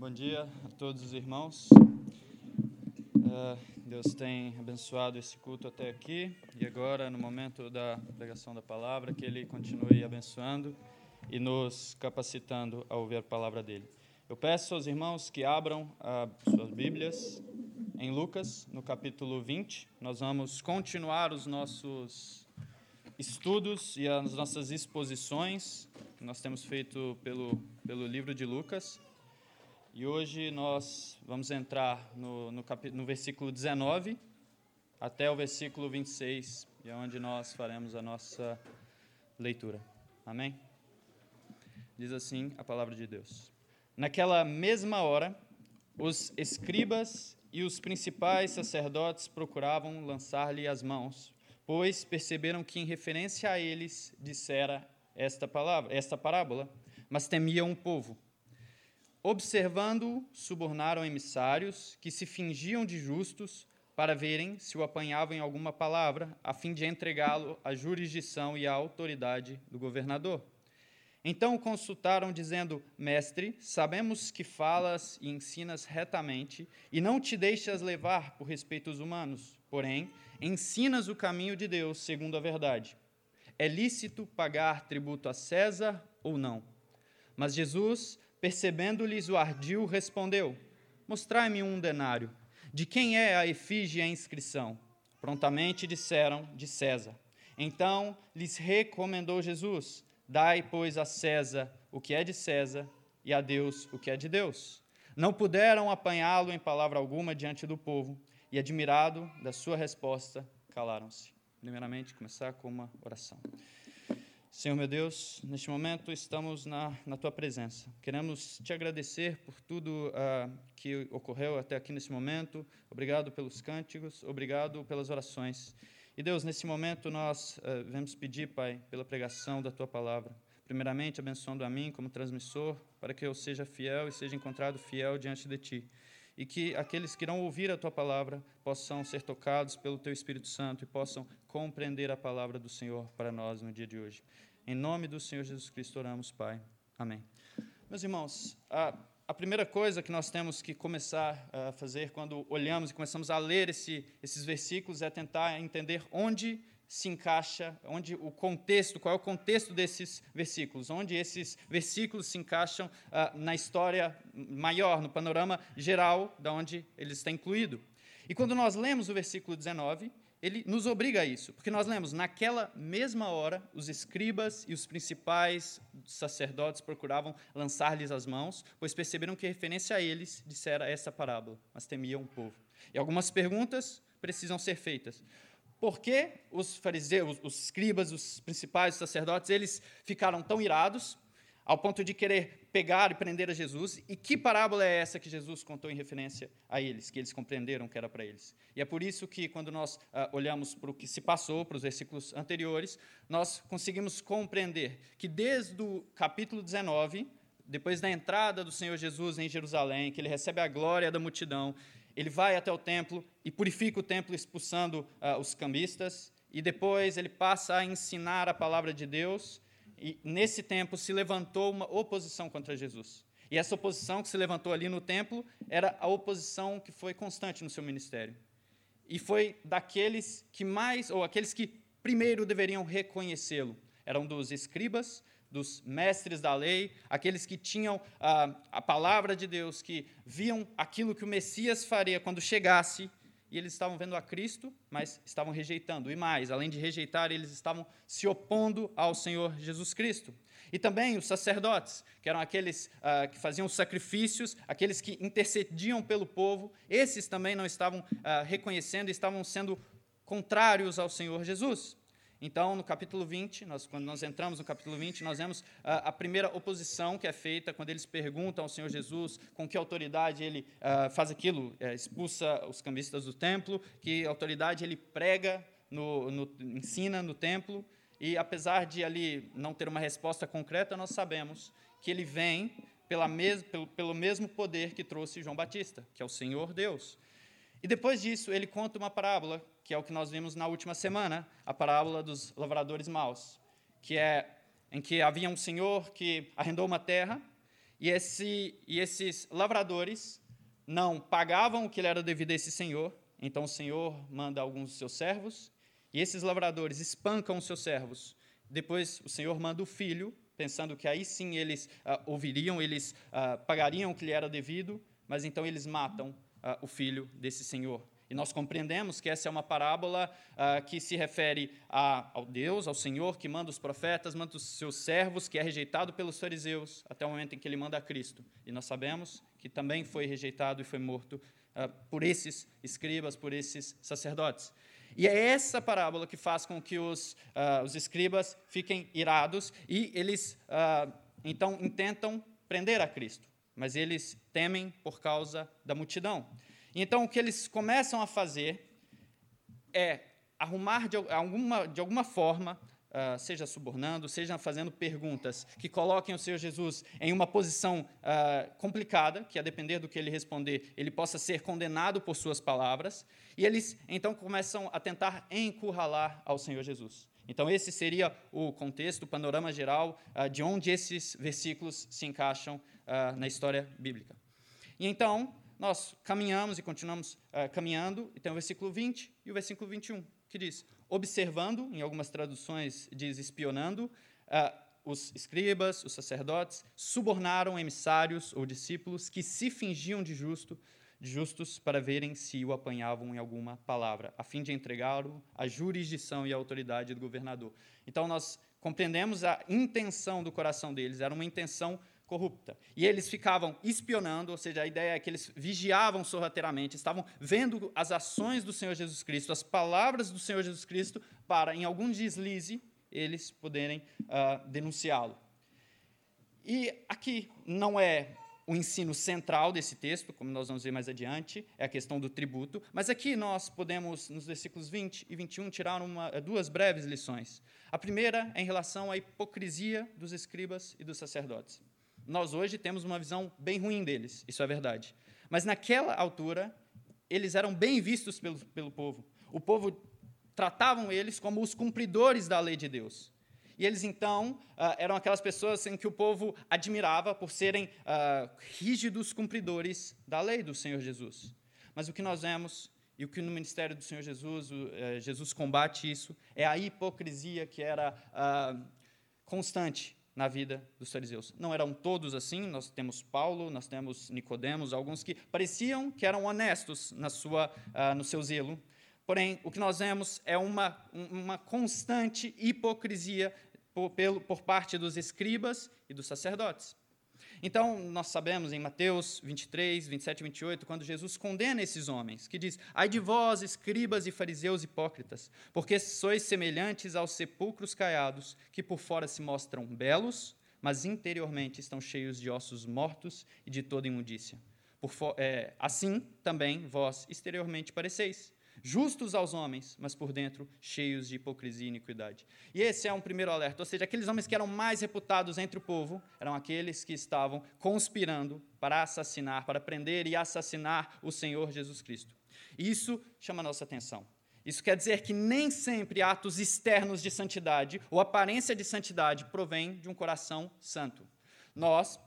Bom dia a todos os irmãos. Uh, Deus tem abençoado esse culto até aqui e agora, no momento da pregação da palavra, que Ele continue abençoando e nos capacitando a ouvir a palavra dele. Eu peço aos irmãos que abram uh, suas Bíblias em Lucas, no capítulo 20. Nós vamos continuar os nossos estudos e as nossas exposições que nós temos feito pelo, pelo livro de Lucas. E hoje nós vamos entrar no, no, cap... no versículo 19 até o versículo 26, e é onde nós faremos a nossa leitura. Amém? Diz assim a palavra de Deus. Naquela mesma hora, os escribas e os principais sacerdotes procuravam lançar-lhe as mãos, pois perceberam que em referência a eles dissera esta palavra, esta parábola, mas temiam o povo Observando-o, subornaram emissários que se fingiam de justos para verem se o apanhavam em alguma palavra, a fim de entregá-lo à jurisdição e à autoridade do governador. Então o consultaram, dizendo: Mestre, sabemos que falas e ensinas retamente, e não te deixas levar por respeitos humanos, porém, ensinas o caminho de Deus segundo a verdade. É lícito pagar tributo a César ou não? Mas Jesus Percebendo-lhes o ardil, respondeu: Mostrai-me um denário. De quem é a efígie e a inscrição? Prontamente disseram: De César. Então lhes recomendou Jesus: Dai, pois, a César o que é de César e a Deus o que é de Deus. Não puderam apanhá-lo em palavra alguma diante do povo, e, admirado da sua resposta, calaram-se. Primeiramente, começar com uma oração. Senhor meu Deus, neste momento estamos na, na tua presença. Queremos te agradecer por tudo uh, que ocorreu até aqui nesse momento. Obrigado pelos cânticos, obrigado pelas orações. E Deus, nesse momento nós uh, vamos pedir, Pai, pela pregação da tua palavra. Primeiramente, abençoando a mim como transmissor, para que eu seja fiel e seja encontrado fiel diante de ti. E que aqueles que irão ouvir a tua palavra possam ser tocados pelo teu Espírito Santo e possam compreender a palavra do Senhor para nós no dia de hoje. Em nome do Senhor Jesus Cristo oramos, Pai. Amém. Meus irmãos, a, a primeira coisa que nós temos que começar a fazer quando olhamos e começamos a ler esse, esses versículos é tentar entender onde se encaixa, onde o contexto, qual é o contexto desses versículos, onde esses versículos se encaixam uh, na história maior, no panorama geral da onde eles estão incluídos. E quando nós lemos o versículo 19, ele nos obriga a isso, porque nós lemos, naquela mesma hora, os escribas e os principais sacerdotes procuravam lançar-lhes as mãos, pois perceberam que referência a eles dissera essa parábola, mas temiam o povo. E algumas perguntas precisam ser feitas. Por que os fariseus, os escribas, os principais sacerdotes, eles ficaram tão irados ao ponto de querer pegar e prender a Jesus. E que parábola é essa que Jesus contou em referência a eles, que eles compreenderam que era para eles? E é por isso que, quando nós uh, olhamos para o que se passou, para os versículos anteriores, nós conseguimos compreender que desde o capítulo 19, depois da entrada do Senhor Jesus em Jerusalém, que ele recebe a glória da multidão, ele vai até o templo e purifica o templo expulsando uh, os cambistas, e depois ele passa a ensinar a palavra de Deus e nesse tempo se levantou uma oposição contra Jesus. E essa oposição que se levantou ali no templo era a oposição que foi constante no seu ministério. E foi daqueles que mais, ou aqueles que primeiro deveriam reconhecê-lo. Eram dos escribas, dos mestres da lei, aqueles que tinham a, a palavra de Deus, que viam aquilo que o Messias faria quando chegasse e eles estavam vendo a Cristo, mas estavam rejeitando. E mais, além de rejeitar, eles estavam se opondo ao Senhor Jesus Cristo. E também os sacerdotes, que eram aqueles uh, que faziam sacrifícios, aqueles que intercediam pelo povo, esses também não estavam uh, reconhecendo, estavam sendo contrários ao Senhor Jesus. Então, no capítulo 20, nós, quando nós entramos no capítulo 20, nós vemos a, a, primeira oposição que é feita quando eles perguntam ao Senhor Jesus com que autoridade ele uh, faz aquilo, é, expulsa os cambistas do templo, que autoridade ele prega, no, no, ensina no templo, e apesar de ali não ter uma resposta concreta, nós sabemos que ele vem pela mes, pelo, pelo mesmo poder que trouxe João Batista, que é o Senhor Deus. E depois disso, ele conta uma parábola que é o que nós vimos na última semana, a parábola dos lavradores maus, que é em que havia um senhor que arrendou uma terra E, esse, e esses lavradores não pagavam o que lhe era devido a esse senhor, então o senhor manda alguns dos seus servos, e esses lavradores espancam os seus servos. Depois o senhor manda o filho, pensando que aí sim eles ah, ouviriam, eles ah, pagariam o que lhe era devido, mas então eles matam ah, o filho desse senhor. E nós compreendemos que essa é uma parábola uh, que se refere a, ao Deus, ao Senhor, que manda os profetas, manda os seus servos, que é rejeitado pelos fariseus, até o momento em que ele manda a Cristo. E nós sabemos que também foi rejeitado e foi morto uh, por esses escribas, por esses sacerdotes. E é essa parábola que faz com que os, uh, os escribas fiquem irados e eles, então, intentam prender a Cristo, mas eles temem por causa da multidão. Então, o que eles começam a fazer é arrumar de alguma, de alguma forma, uh, seja subornando, seja fazendo perguntas que coloquem o Senhor Jesus em uma posição uh, complicada, que a depender do que ele responder, ele possa ser condenado por suas palavras, e eles então começam a tentar encurralar ao Senhor Jesus. Então, esse seria o contexto, o panorama geral uh, de onde esses versículos se encaixam na história bíblica. E então, nós caminhamos e continuamos uh, caminhando, e tem o versículo 20 e o versículo 21, que diz: observando, em algumas traduções diz espionando, uh, os escribas, os sacerdotes, subornaram emissários ou discípulos que se fingiam de, justo, justos para verem se o apanhavam em alguma palavra, a fim de entregá-lo à jurisdição e à autoridade do governador. Então, nós compreendemos a intenção do coração deles, era uma intenção corrupta. E eles ficavam espionando, ou seja, a ideia é que eles vigiavam sorrateiramente, estavam vendo as ações do Senhor Jesus Cristo, as palavras do Senhor Jesus Cristo, para, em algum deslize, eles poderem uh, denunciá-lo. E aqui não é o ensino central desse texto, como nós vamos ver mais adiante, é a questão do tributo, mas aqui nós podemos, nos versículos 20 e 21, tirar uma, duas breves lições. A primeira é em relação à hipocrisia dos escribas e dos sacerdotes. Nós hoje temos uma visão bem ruim deles, isso é verdade. Mas naquela altura, eles eram bem vistos pelo, pelo povo. O povo tratavam eles como os cumpridores da lei de Deus. E eles, então, uh, eram aquelas pessoas em que o povo admirava por serem uh, rígidos cumpridores da lei do Senhor Jesus. Mas o que nós vemos, e o que no ministério do Senhor Jesus, uh, Jesus combate isso, é a hipocrisia que era constante na vida dos fariseus. Não eram todos assim, nós temos Paulo, nós temos Nicodemos, alguns que pareciam que eram honestos na sua, uh, no seu zelo. Porém, o que nós vemos é uma, uma constante hipocrisia por, pelo, por parte dos escribas e dos sacerdotes. Então, nós sabemos em Mateus 23, 27 e 28, quando Jesus condena esses homens, que diz: Ai de vós, escribas e fariseus hipócritas, porque sois semelhantes aos sepulcros caiados, que por fora se mostram belos, mas interiormente estão cheios de ossos mortos e de toda imundícia. É, assim também vós exteriormente pareceis justos aos homens, mas por dentro cheios de hipocrisia e iniquidade. E esse é um primeiro alerta, ou seja, aqueles homens que eram mais reputados entre o povo eram aqueles que estavam conspirando para assassinar, para prender e assassinar o Senhor Jesus Cristo. Isso chama a nossa atenção. Isso quer dizer que nem sempre atos externos de santidade ou aparência de santidade provém de um coração santo. Nós,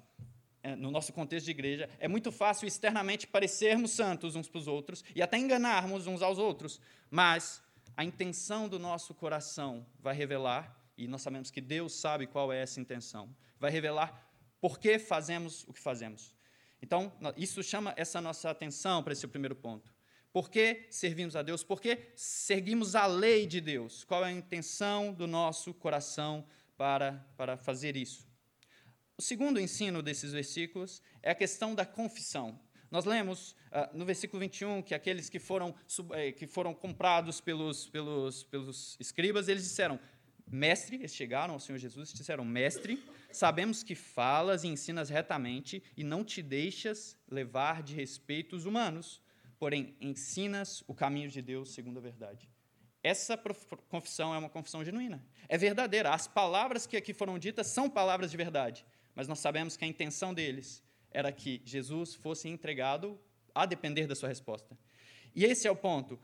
no nosso contexto de igreja, é muito fácil externamente parecermos santos uns para os outros e até enganarmos uns aos outros, mas a intenção do nosso coração vai revelar, e nós sabemos que Deus sabe qual é essa intenção, vai revelar por que fazemos o que fazemos. Então, isso chama essa nossa atenção para esse primeiro ponto. Por que servimos a Deus? Por que seguimos a lei de Deus? Qual é a intenção do nosso coração para, para fazer isso? O segundo ensino desses versículos é a questão da confissão. Nós lemos uh, no versículo 21 que aqueles que foram, eh, que foram comprados pelos, pelos, pelos escribas, eles disseram, mestre, eles chegaram ao Senhor Jesus e disseram, mestre, sabemos que falas e ensinas retamente e não te deixas levar de respeitos humanos, porém ensinas o caminho de Deus segundo a verdade. Essa confissão é uma confissão genuína, é verdadeira. As palavras que aqui foram ditas são palavras de verdade mas nós sabemos que a intenção deles era que Jesus fosse entregado a depender da sua resposta. E esse é o ponto.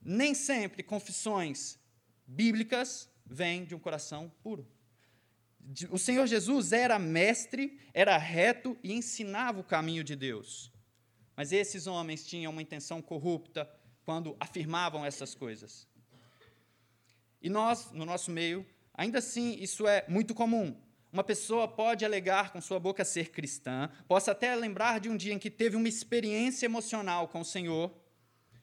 Nem sempre confissões bíblicas vêm de um coração puro. O Senhor Jesus era mestre, era reto e ensinava o caminho de Deus. Mas esses homens tinham uma intenção corrupta quando afirmavam essas coisas. E nós, no nosso meio, ainda assim, isso é muito comum. Uma pessoa pode alegar com sua boca ser cristã, possa até lembrar de um dia em que teve uma experiência emocional com o Senhor.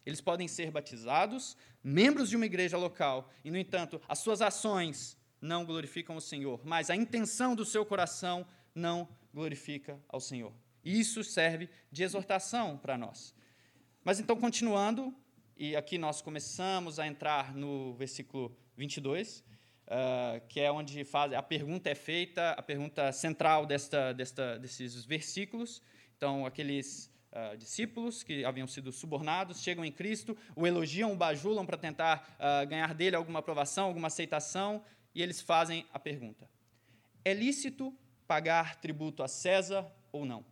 Eles podem ser batizados, membros de uma igreja local, e, no entanto, as suas ações não glorificam o Senhor, mas a intenção do seu coração não glorifica ao Senhor. E isso serve de exortação para nós. Mas então, continuando, e aqui nós começamos a entrar no versículo 22, uh, que é onde faz, a pergunta é feita, a pergunta central desta, desta, desses versículos. Então, aqueles uh, discípulos que haviam sido subornados chegam em Cristo, o elogiam, o bajulam para tentar uh, ganhar dele alguma aprovação, alguma aceitação, e eles fazem a pergunta: É lícito pagar tributo a César ou não?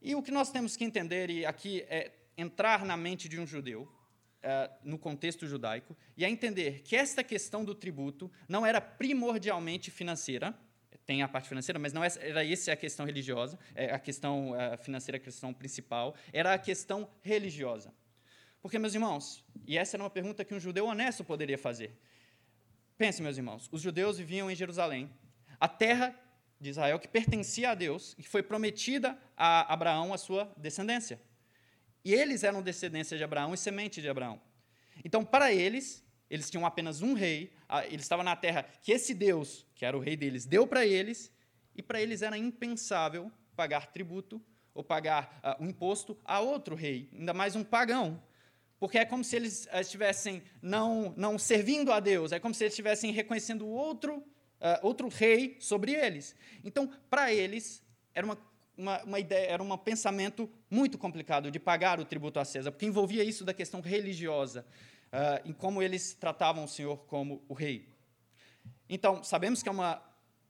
E o que nós temos que entender, e aqui é entrar na mente de um judeu, uh, no contexto judaico, e a entender que esta questão do tributo não era primordialmente financeira, tem a parte financeira, mas não é, era essa a questão religiosa, é a questão uh, financeira, a questão principal, era a questão religiosa. Porque, meus irmãos, e essa era uma pergunta que um judeu honesto poderia fazer. Pense, meus irmãos, os judeus viviam em Jerusalém, a terra de Israel que pertencia a Deus e foi prometida a Abraão, a sua descendência. E eles eram descendência de Abraão e semente de Abraão. Então, para eles, eles tinham apenas um rei, eles estavam na terra que esse Deus, que era o rei deles, deu para eles, e para eles era impensável pagar tributo ou pagar uh, um imposto a outro rei, ainda mais um pagão. Porque é como se eles uh, estivessem não, não servindo a Deus, é como se eles estivessem reconhecendo outro, uh, outro rei sobre eles. Então, para eles, era uma uma, uma, ideia, era um pensamento muito complicado de pagar o tributo a César, porque envolvia isso da questão religiosa, uh, em como eles tratavam o Senhor como o rei. Então, sabemos que é uma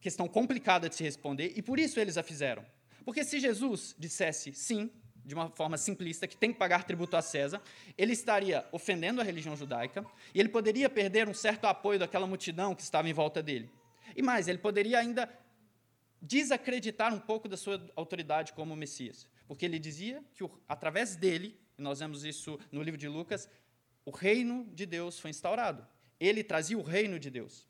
questão complicada de se responder, e por isso eles a fizeram. Porque se Jesus dissesse sim, de uma forma simplista, que tem que pagar tributo a César, ele estaria ofendendo a religião judaica, e ele poderia perder um certo apoio daquela multidão que estava em volta dele. E mais, ele poderia ainda desacreditar um pouco da sua autoridade como Messias, porque ele dizia que através dele, e nós vemos isso no livro de Lucas, o reino de Deus foi instaurado. Ele trazia o reino de Deus.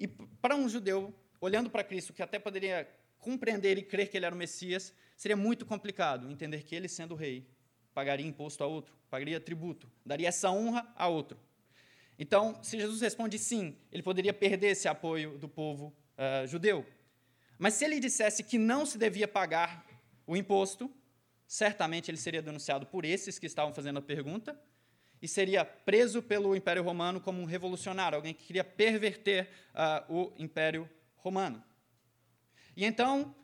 E para um judeu, olhando para Cristo, que até poderia compreender e crer que ele era o Messias, seria muito complicado entender que ele, sendo rei, pagaria imposto a outro, pagaria tributo, daria essa honra a outro. Então, se Jesus responde sim, ele poderia perder esse apoio do povo uh, judeu. Mas se ele dissesse que não se devia pagar o imposto, certamente ele seria denunciado por esses que estavam fazendo a pergunta e seria preso pelo Império Romano como um revolucionário, alguém que queria perverter uh, o Império Romano. E então,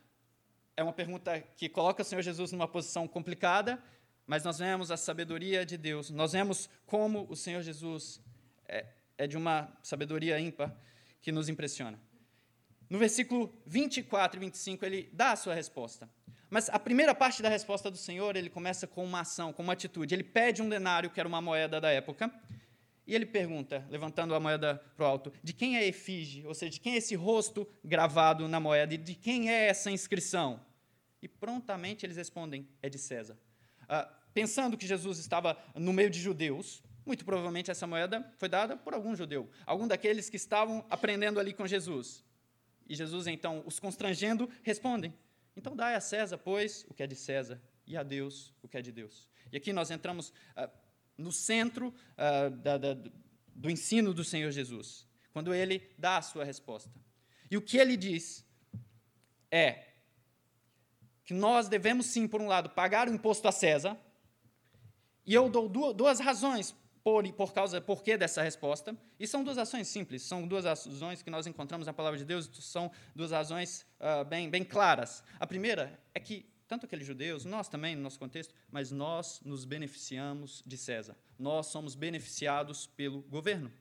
é uma pergunta que coloca o Senhor Jesus numa posição complicada, mas nós vemos a sabedoria de Deus, nós vemos como o Senhor Jesus é, é de uma sabedoria ímpar que nos impressiona. No versículo 24 e 25, ele dá a sua resposta. Mas a primeira parte da resposta do Senhor, ele começa com uma ação, com uma atitude. Ele pede um denário, que era uma moeda da época, e ele pergunta, levantando a moeda para o alto, de quem é a efígie, ou seja, de quem é esse rosto gravado na moeda, e de quem é essa inscrição? E prontamente eles respondem, é de César. Ah, pensando que Jesus estava no meio de judeus, muito provavelmente essa moeda foi dada por algum judeu, algum daqueles que estavam aprendendo ali com Jesus. E Jesus, então, os constrangendo, respondem: Então dai a César, pois, o que é de César, e a Deus o que é de Deus. E aqui nós entramos ah, no centro ah, da, da, do ensino do Senhor Jesus, quando ele dá a sua resposta. E o que ele diz é que nós devemos, sim, por um lado, pagar o imposto a César, e eu dou duas razões por, por causa, por que dessa resposta? E são duas ações simples, são duas razões que nós encontramos na palavra de Deus, são duas razões uh, bem, bem claras. A primeira é que, tanto aqueles judeus, nós também, no nosso contexto, mas nós nos beneficiamos de César. Nós somos beneficiados pelo governo.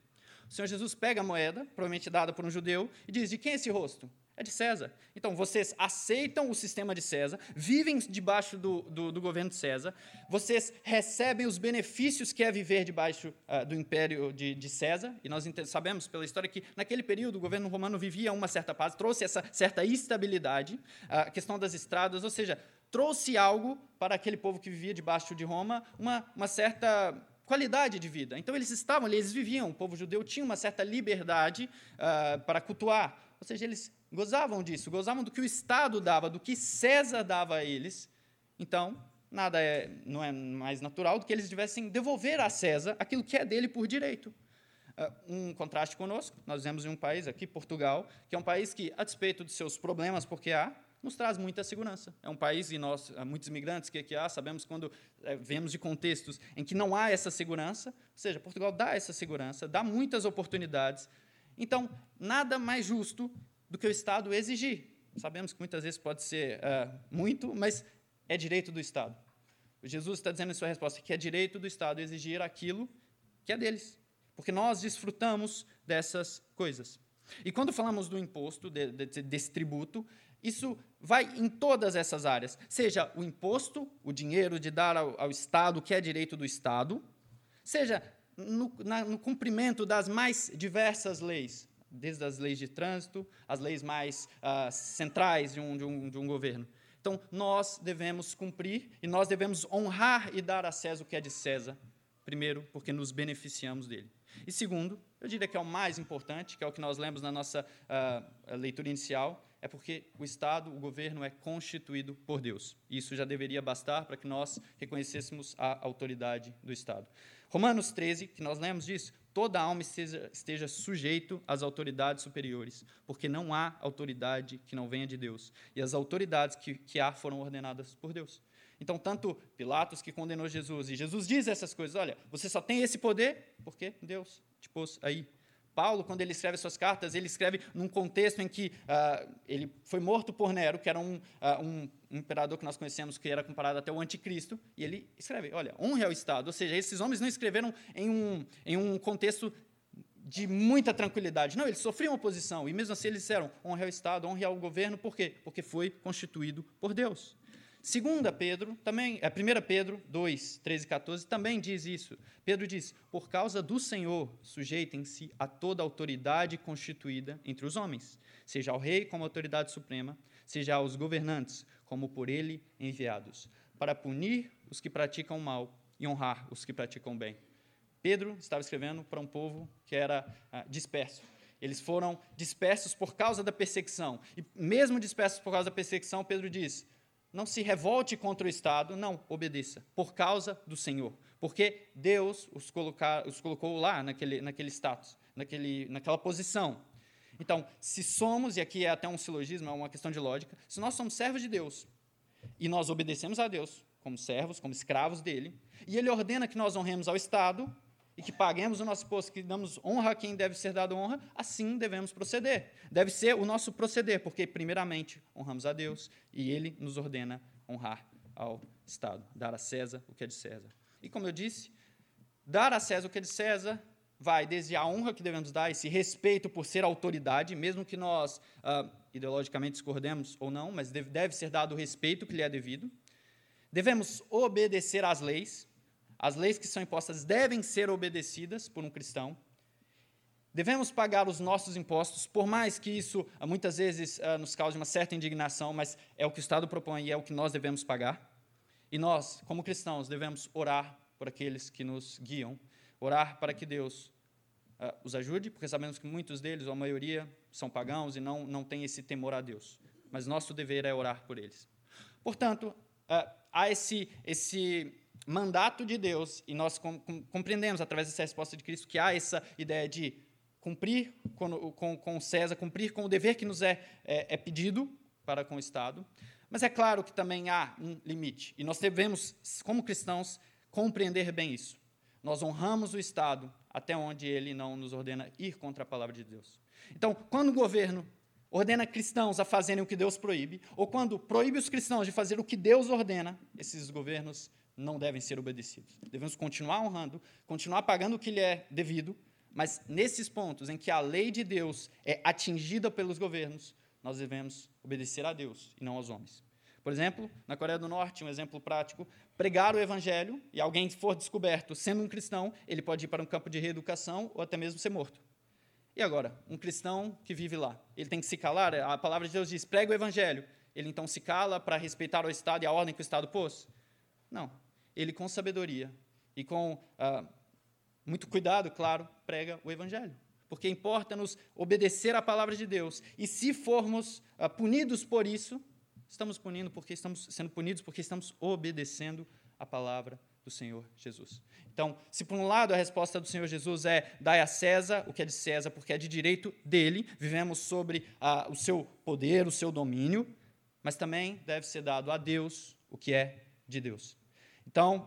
O Senhor Jesus pega a moeda, provavelmente dada por um judeu, e diz: De quem é esse rosto? É de César. Então, vocês aceitam o sistema de César, vivem debaixo do, do, do governo de César, vocês recebem os benefícios que é viver debaixo uh, do império de, de, César, e nós sabemos pela história que, naquele período, o governo romano vivia uma certa paz, trouxe essa certa estabilidade, a questão das estradas, ou seja, trouxe algo para aquele povo que vivia debaixo de Roma, uma, uma certa qualidade de vida. Então, eles estavam ali, eles viviam, o povo judeu tinha uma certa liberdade uh, para cultuar, ou seja, eles gozavam disso, gozavam do que o Estado dava, do que César dava a eles. Então, nada é, não é mais natural do que eles tivessem devolver a César aquilo que é dele por direito. Uh, um contraste conosco, nós vemos em um país aqui, Portugal, que é um país que, a despeito de seus problemas, porque há, nos traz muita segurança. É um país, e nós, muitos imigrantes que aqui há, sabemos quando é, vemos de contextos em que não há essa segurança, ou seja, Portugal dá essa segurança, dá muitas oportunidades. Então, nada mais justo do que o Estado exigir. Sabemos que muitas vezes pode ser uh, muito, mas é direito do Estado. Jesus está dizendo em sua resposta que é direito do Estado exigir aquilo que é deles, porque nós desfrutamos dessas coisas. E quando falamos do imposto, de, de, desse tributo, isso vai em todas essas áreas, seja o imposto, o dinheiro de dar ao, ao Estado, que é direito do Estado, seja no, na, no cumprimento das mais diversas leis, desde as leis de trânsito, as leis mais uh, centrais de um, de, um, de um governo. Então, nós devemos cumprir e nós devemos honrar e dar a César o que é de César. Primeiro, porque nos beneficiamos dele. E segundo, eu diria que é o mais importante, que é o que nós lemos na nossa uh, leitura inicial, é porque o Estado, o governo é constituído por Deus. Isso já deveria bastar para que nós reconhecêssemos a autoridade do Estado. Romanos 13, que nós lemos disso, toda alma esteja, esteja sujeito às autoridades superiores, porque não há autoridade que não venha de Deus. E as autoridades que, que há foram ordenadas por Deus. Então, tanto Pilatos que condenou Jesus, e Jesus diz essas coisas: olha, você só tem esse poder porque Deus te pôs aí. Paulo, quando ele escreve suas cartas, ele escreve num contexto em que uh, ele foi morto por Nero, que era um, uh, um, imperador que nós conhecemos, que era comparado até o anticristo, e ele escreve, olha, honre ao Estado. Ou seja, esses homens não escreveram em um, em um contexto de muita tranquilidade. Não, eles sofriam oposição, e mesmo assim eles disseram, honre ao Estado, honre ao governo, por quê? Porque foi constituído por Deus. Segunda Pedro, também, é 1 Pedro 2, 13 e 14, também diz isso. Pedro diz: Por causa do Senhor, sujeitem-se a toda autoridade constituída entre os homens, seja ao rei como autoridade suprema, seja aos governantes como por ele enviados, para punir os que praticam mal e honrar os que praticam bem. Pedro estava escrevendo para um povo que era ah, disperso. Eles foram dispersos por causa da perseguição. E mesmo dispersos por causa da perseguição, Pedro diz: não se revolte contra o Estado, não, obedeça, por causa do Senhor. Porque Deus os, os colocou lá, naquele, naquele status, naquele, naquela posição. Então, se somos, e aqui é até um silogismo, é uma questão de lógica, se nós somos servos de Deus e nós obedecemos a Deus como servos, como escravos dele, e ele ordena que nós honremos ao Estado, e que paguemos o nosso imposto, que damos honra a quem deve ser dado honra, assim devemos proceder. Deve ser o nosso proceder, porque, primeiramente, honramos a Deus e Ele nos ordena honrar ao Estado, dar a César o que é de César. E, como eu disse, dar a César o que é de César vai desde a honra que devemos dar, esse respeito por ser autoridade, mesmo que nós uh, ideologicamente discordemos ou não, mas deve ser dado o respeito que lhe é devido. Devemos obedecer às leis, as leis que são impostas devem ser obedecidas por um cristão. Devemos pagar os nossos impostos, por mais que isso ah, muitas vezes uh, nos cause uma certa indignação, mas é o que o Estado propõe e é o que nós devemos pagar. E nós, como cristãos, devemos orar por aqueles que nos guiam, orar para que Deus uh, os ajude, porque sabemos que muitos deles, ou a maioria, são pagãos e não, não têm esse temor a Deus. Mas nosso dever é orar por eles. Portanto, uh, há esse, esse mandato de Deus, e nós compreendemos através dessa resposta de Cristo que há essa ideia de cumprir com, com, com César, cumprir com o dever que nos é, é, é pedido para com o Estado, mas é claro que também há um limite, e nós devemos, como cristãos, compreender bem isso. Nós honramos o Estado até onde ele não nos ordena ir contra a palavra de Deus. Então, quando o governo ordena cristãos a fazerem o que Deus proíbe, ou quando proíbe os cristãos de fazer o que Deus ordena, esses governos não devem ser obedecidos. Devemos continuar honrando, continuar pagando o que lhe é devido, mas nesses pontos em que a lei de Deus é atingida pelos governos, nós devemos obedecer a Deus e não aos homens. Por exemplo, na Coreia do Norte, um exemplo prático, pregar o evangelho e alguém for descoberto sendo um cristão, ele pode ir para um campo de reeducação ou até mesmo ser morto. E agora, um cristão que vive lá, ele tem que se calar? A palavra de Deus diz: prega o evangelho. Ele então se cala para respeitar o Estado e a ordem que o Estado pôs? Não. Ele, com sabedoria e com ah, muito cuidado, claro, prega o evangelho. Porque importa-nos obedecer à palavra de Deus. E se formos ah, punidos por isso, estamos punindo porque estamos sendo punidos porque estamos obedecendo a palavra do Senhor Jesus. Então, se por um lado a resposta do Senhor Jesus é dai a César o que é de César, porque é de direito dele, vivemos sobre ah, o seu poder, o seu domínio, mas também deve ser dado a Deus o que é de Deus. Então,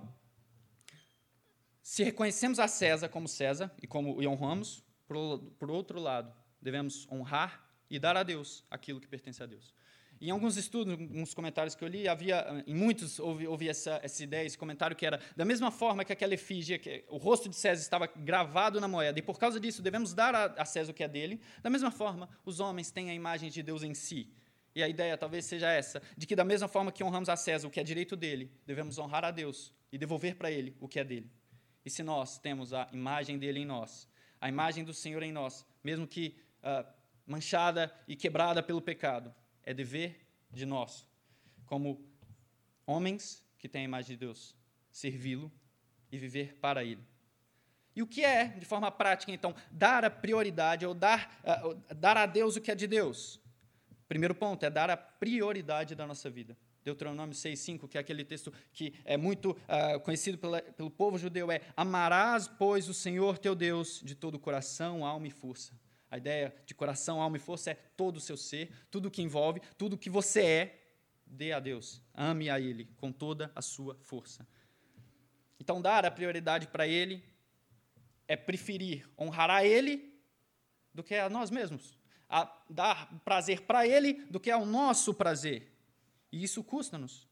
se reconhecemos a César como César e como o honramos, por, outro lado, devemos honrar e dar a Deus aquilo que pertence a Deus. Em alguns estudos, alguns comentários que eu li, havia, em muitos ouvi, ouvi essa, essa ideia, esse comentário que era da mesma forma que aquela efígie, que o rosto de César estava gravado na moeda, e por causa disso devemos dar a, a César o que é dele, da mesma forma, os homens têm a imagem de Deus em si. E a ideia talvez seja essa, de que da mesma forma que honramos a César o que é direito dele, devemos honrar a Deus e devolver para ele o que é dele. E se nós temos a imagem dele em nós, a imagem do Senhor em nós, mesmo que uh, manchada e quebrada pelo pecado, é dever de nós, como homens que têm a imagem de Deus, servi-lo e viver para Ele. E o que é, de forma prática, então, dar a prioridade ou dar, uh, dar a Deus o que é de Deus? Primeiro ponto é dar a prioridade da nossa vida. Deuteronômio 6,5, que é aquele texto que é muito uh, conhecido pela, pelo povo judeu, é: Amarás, pois, o Senhor teu Deus de todo o coração, alma e força. A ideia de coração, alma e força é todo o seu ser, tudo o que envolve, tudo o que você é, dê a Deus. Ame a Ele com toda a sua força. Então, dar a prioridade para Ele é preferir honrar a Ele do que a nós mesmos. A dar prazer para Ele do que ao nosso prazer. E isso custa-nos.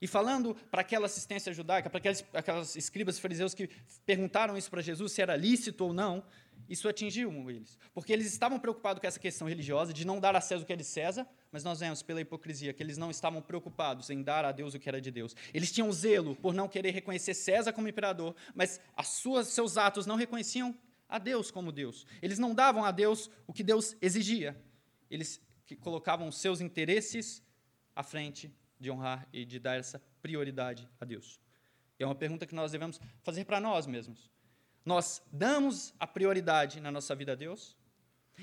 E falando para aquela assistência judaica, para aqueles, aquelas escribas fariseus que perguntaram isso para Jesus, se era lícito ou não, isso atingiu eles, porque eles estavam preocupados com essa questão religiosa, de não dar a César o que é de César, mas nós vemos pela hipocrisia que eles não estavam preocupados em dar a Deus o que era de Deus. Eles tinham zelo por não querer reconhecer César como imperador, mas as suas, seus atos não reconheciam a Deus como Deus. Eles não davam a Deus o que Deus exigia. Eles colocavam os seus interesses à frente de honrar e de dar essa prioridade a Deus. É uma pergunta que nós devemos fazer para nós mesmos nós damos a prioridade na nossa vida a Deus.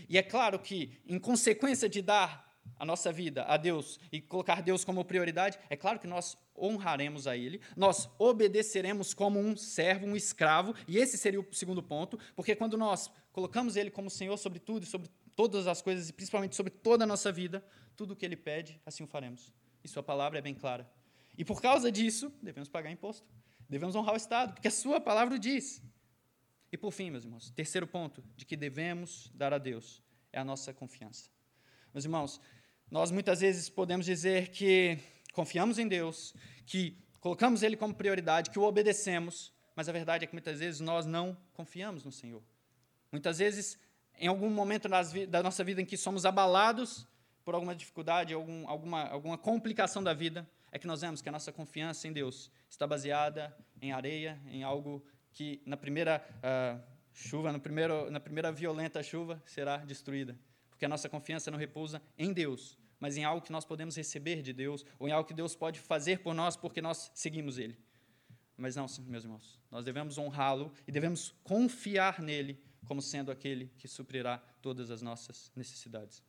E é claro que, em consequência de dar a nossa vida a Deus e colocar Deus como prioridade, é claro que nós honraremos a Ele, nós obedeceremos como um servo, um escravo, e esse seria o segundo ponto, porque quando nós colocamos Ele como Senhor sobre tudo e sobre todas as coisas, e principalmente sobre toda a nossa vida, tudo o que Ele pede, assim o faremos. E Sua palavra é bem clara. E por causa disso, devemos pagar imposto, devemos honrar o Estado, porque a Sua palavra o diz. E por fim, meus irmãos, terceiro ponto de que devemos dar a Deus é a nossa confiança. Meus irmãos, nós muitas vezes podemos dizer que confiamos em Deus, que colocamos Ele como prioridade, que o obedecemos, mas a verdade é que muitas vezes nós não confiamos no Senhor. Muitas vezes, em algum momento da nossa vida em que somos abalados por alguma dificuldade, algum, alguma, alguma complicação da vida, é que nós vemos que a nossa confiança em Deus está baseada em areia, em algo que na primeira uh, chuva, no primeiro, na primeira violenta chuva, será destruída. Porque a nossa confiança não repousa em Deus, mas em algo que nós podemos receber de Deus, ou em algo que Deus pode fazer por nós porque nós seguimos Ele. Mas não, meus irmãos, nós devemos honrá-lo e devemos confiar nele como sendo aquele que suprirá todas as nossas necessidades.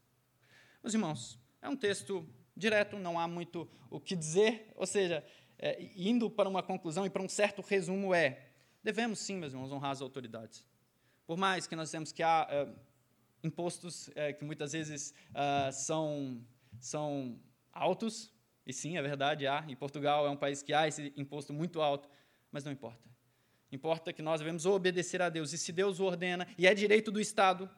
Meus irmãos, é um texto direto, não há muito o que dizer, ou seja, é, indo para uma conclusão e para um certo resumo é: Devemos sim, meus irmãos, honrar as autoridades. Por mais que nós temos que há é, impostos é, que muitas vezes é, são, são altos, e sim, é verdade, há. Em Portugal é um país que há esse imposto muito alto, mas não importa. Importa que nós devemos obedecer a Deus. E se Deus o ordena, e é direito do Estado,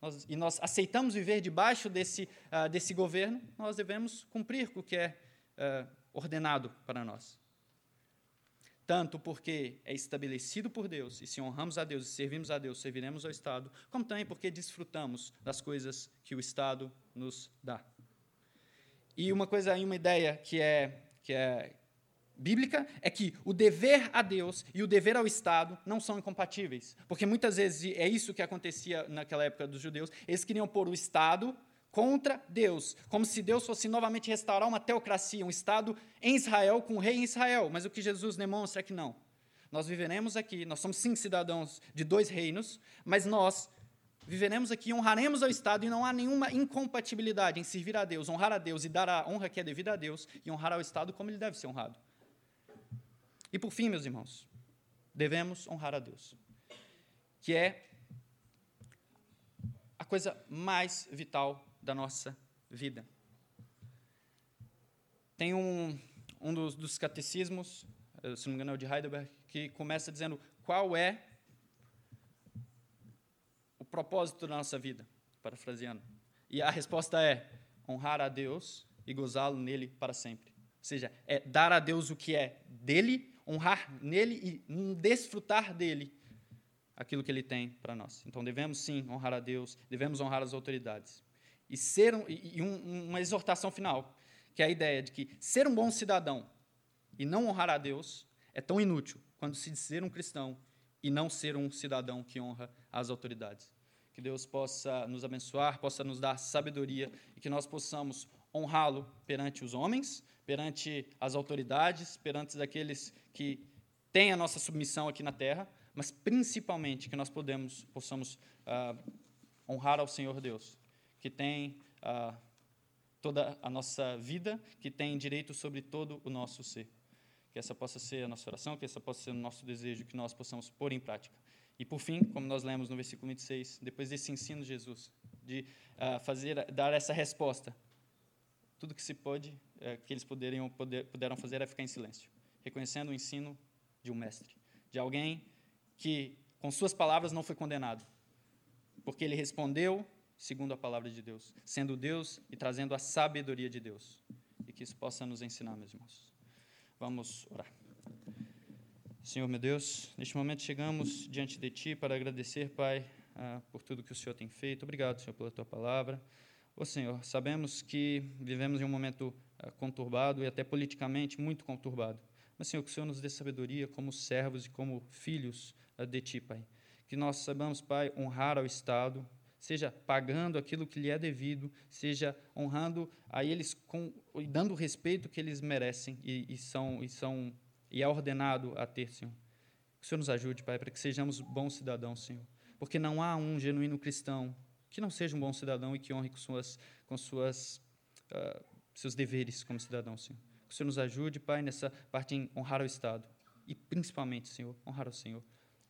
nós, e nós aceitamos viver debaixo desse, uh, desse governo, nós devemos cumprir com o que é uh, ordenado para nós. Tanto porque é estabelecido por Deus, e se honramos a Deus e servimos a Deus, serviremos ao Estado, como também porque desfrutamos das coisas que o Estado nos dá. E uma coisa uma ideia que é, que é bíblica é que o dever a Deus e o dever ao Estado não são incompatíveis. Porque muitas vezes é isso que acontecia naquela época dos judeus. Eles queriam pôr o Estado contra Deus, como se Deus fosse novamente restaurar uma teocracia, um Estado em Israel, com um rei em Israel. Mas o que Jesus demonstra é que não. Nós viveremos aqui, nós somos sim cidadãos de dois reinos, mas nós viveremos aqui, honraremos ao Estado e não há nenhuma incompatibilidade em servir a Deus, honrar a Deus e dar a honra que é devida a Deus e honrar ao Estado como ele deve ser honrado. E por fim, meus irmãos, devemos honrar a Deus, que é a coisa mais vital da nossa vida. Tem um, um dos, dos catecismos, eh, se não me engano é o de Heidelberg, que começa dizendo qual é o propósito da nossa vida, parafraseando. E a resposta é honrar a Deus e gozá-lo nele para sempre. Ou seja, é dar a Deus o que é dele, honrar nele e desfrutar dele aquilo que ele tem para nós. Então devemos sim honrar a Deus, devemos honrar as autoridades. E, ser um, e um, uma exortação final, que é a ideia de que ser um bom cidadão e não honrar a Deus é tão inútil quanto se ser um cristão e não ser um cidadão que honra as autoridades. Que Deus possa nos abençoar, possa nos dar sabedoria e que nós possamos honrá-lo perante os homens, perante as autoridades, perante aqueles que têm a nossa submissão aqui na terra, mas principalmente que nós podemos, possamos uh, honrar ao Senhor Deus que tem ah, toda a nossa vida, que tem direito sobre todo o nosso ser. Que essa possa ser a nossa oração, que essa possa ser o nosso desejo, que nós possamos pôr em prática. E por fim, como nós lemos no versículo 26, depois desse ensino de Jesus, de ah, fazer, dar essa resposta, tudo que se pode, eh, que eles poderiam, poder, puderam fazer é ficar em silêncio, reconhecendo o ensino de um mestre, de alguém que, com suas palavras, não foi condenado, porque ele respondeu segundo a palavra de Deus, sendo Deus e trazendo a sabedoria de Deus. E que isso possa nos ensinar, meus irmãos. Vamos orar. Senhor, meu Deus, neste momento chegamos diante de Ti para agradecer, Pai, ah, por tudo que o Senhor tem feito. Obrigado, Senhor, pela Tua palavra. Ô Senhor, sabemos que vivemos em um momento ah, conturbado e até politicamente muito conturbado. Mas, Senhor, que o Senhor nos dê sabedoria como servos e como filhos ah, de Ti, Pai. Que nós saibamos, Pai, honrar ao Estado, seja pagando aquilo que lhe é devido, seja honrando a eles com, e dando o respeito que eles merecem e, e, são, e, são, e é ordenado a ter, Senhor. Que o Senhor nos ajude, Pai, para que sejamos bons cidadãos, Senhor. Porque não há um genuíno cristão que não seja um bom cidadão e que honre com, suas, com suas, uh, seus deveres como cidadão, Senhor. Que o Senhor nos ajude, Pai, nessa parte em honrar o Estado. E principalmente, Senhor, honrar o Senhor.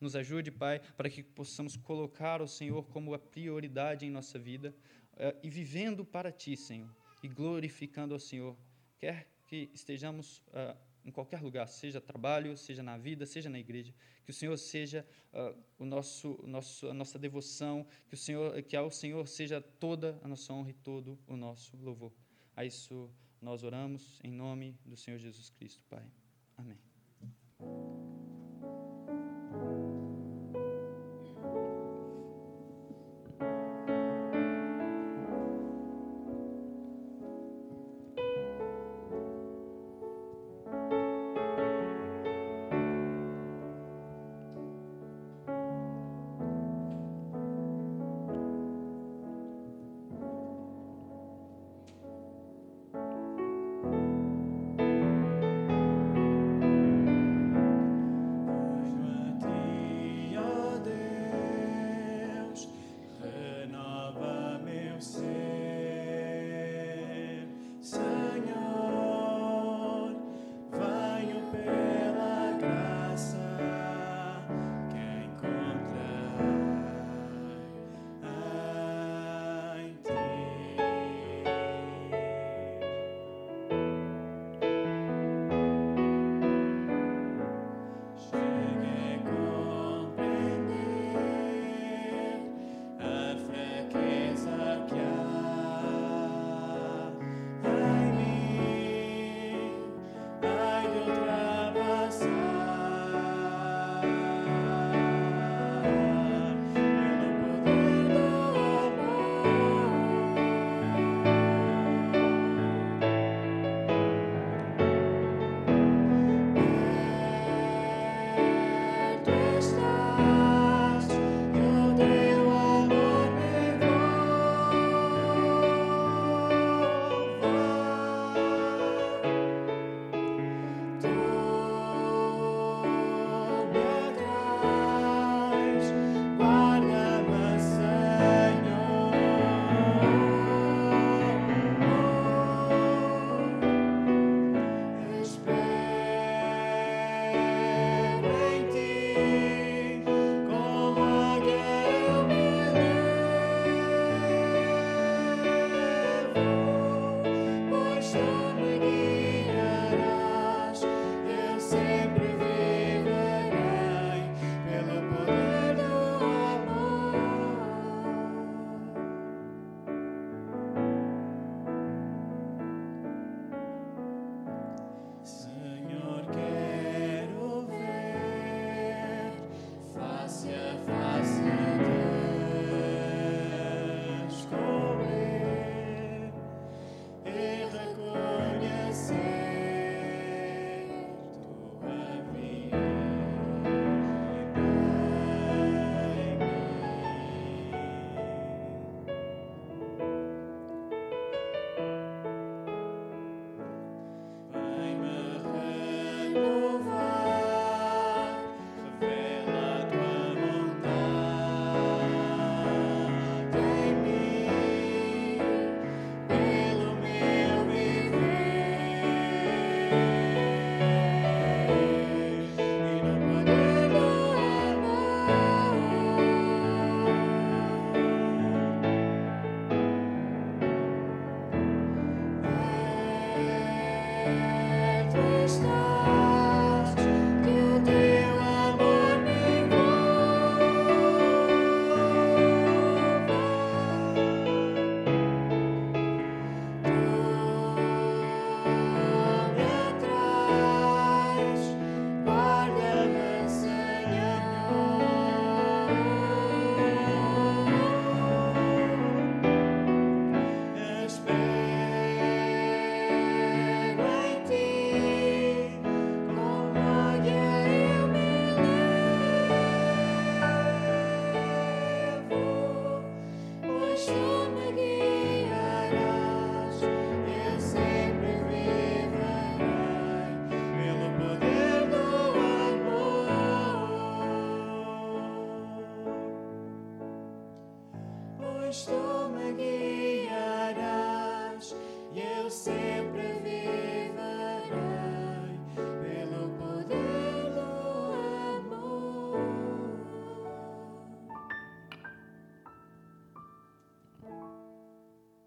Nos ajude, Pai, para que possamos colocar o Senhor como a prioridade em nossa vida uh, e vivendo para Ti, Senhor, e glorificando ao Senhor. Quer que estejamos uh, em qualquer lugar, seja trabalho, seja na vida, seja na igreja, que o Senhor seja uh, o nosso, nosso, a nossa devoção, que o Senhor, que ao Senhor seja toda a nossa honra e todo o nosso louvor. A isso nós oramos em nome do Senhor Jesus Cristo, Pai. Amém.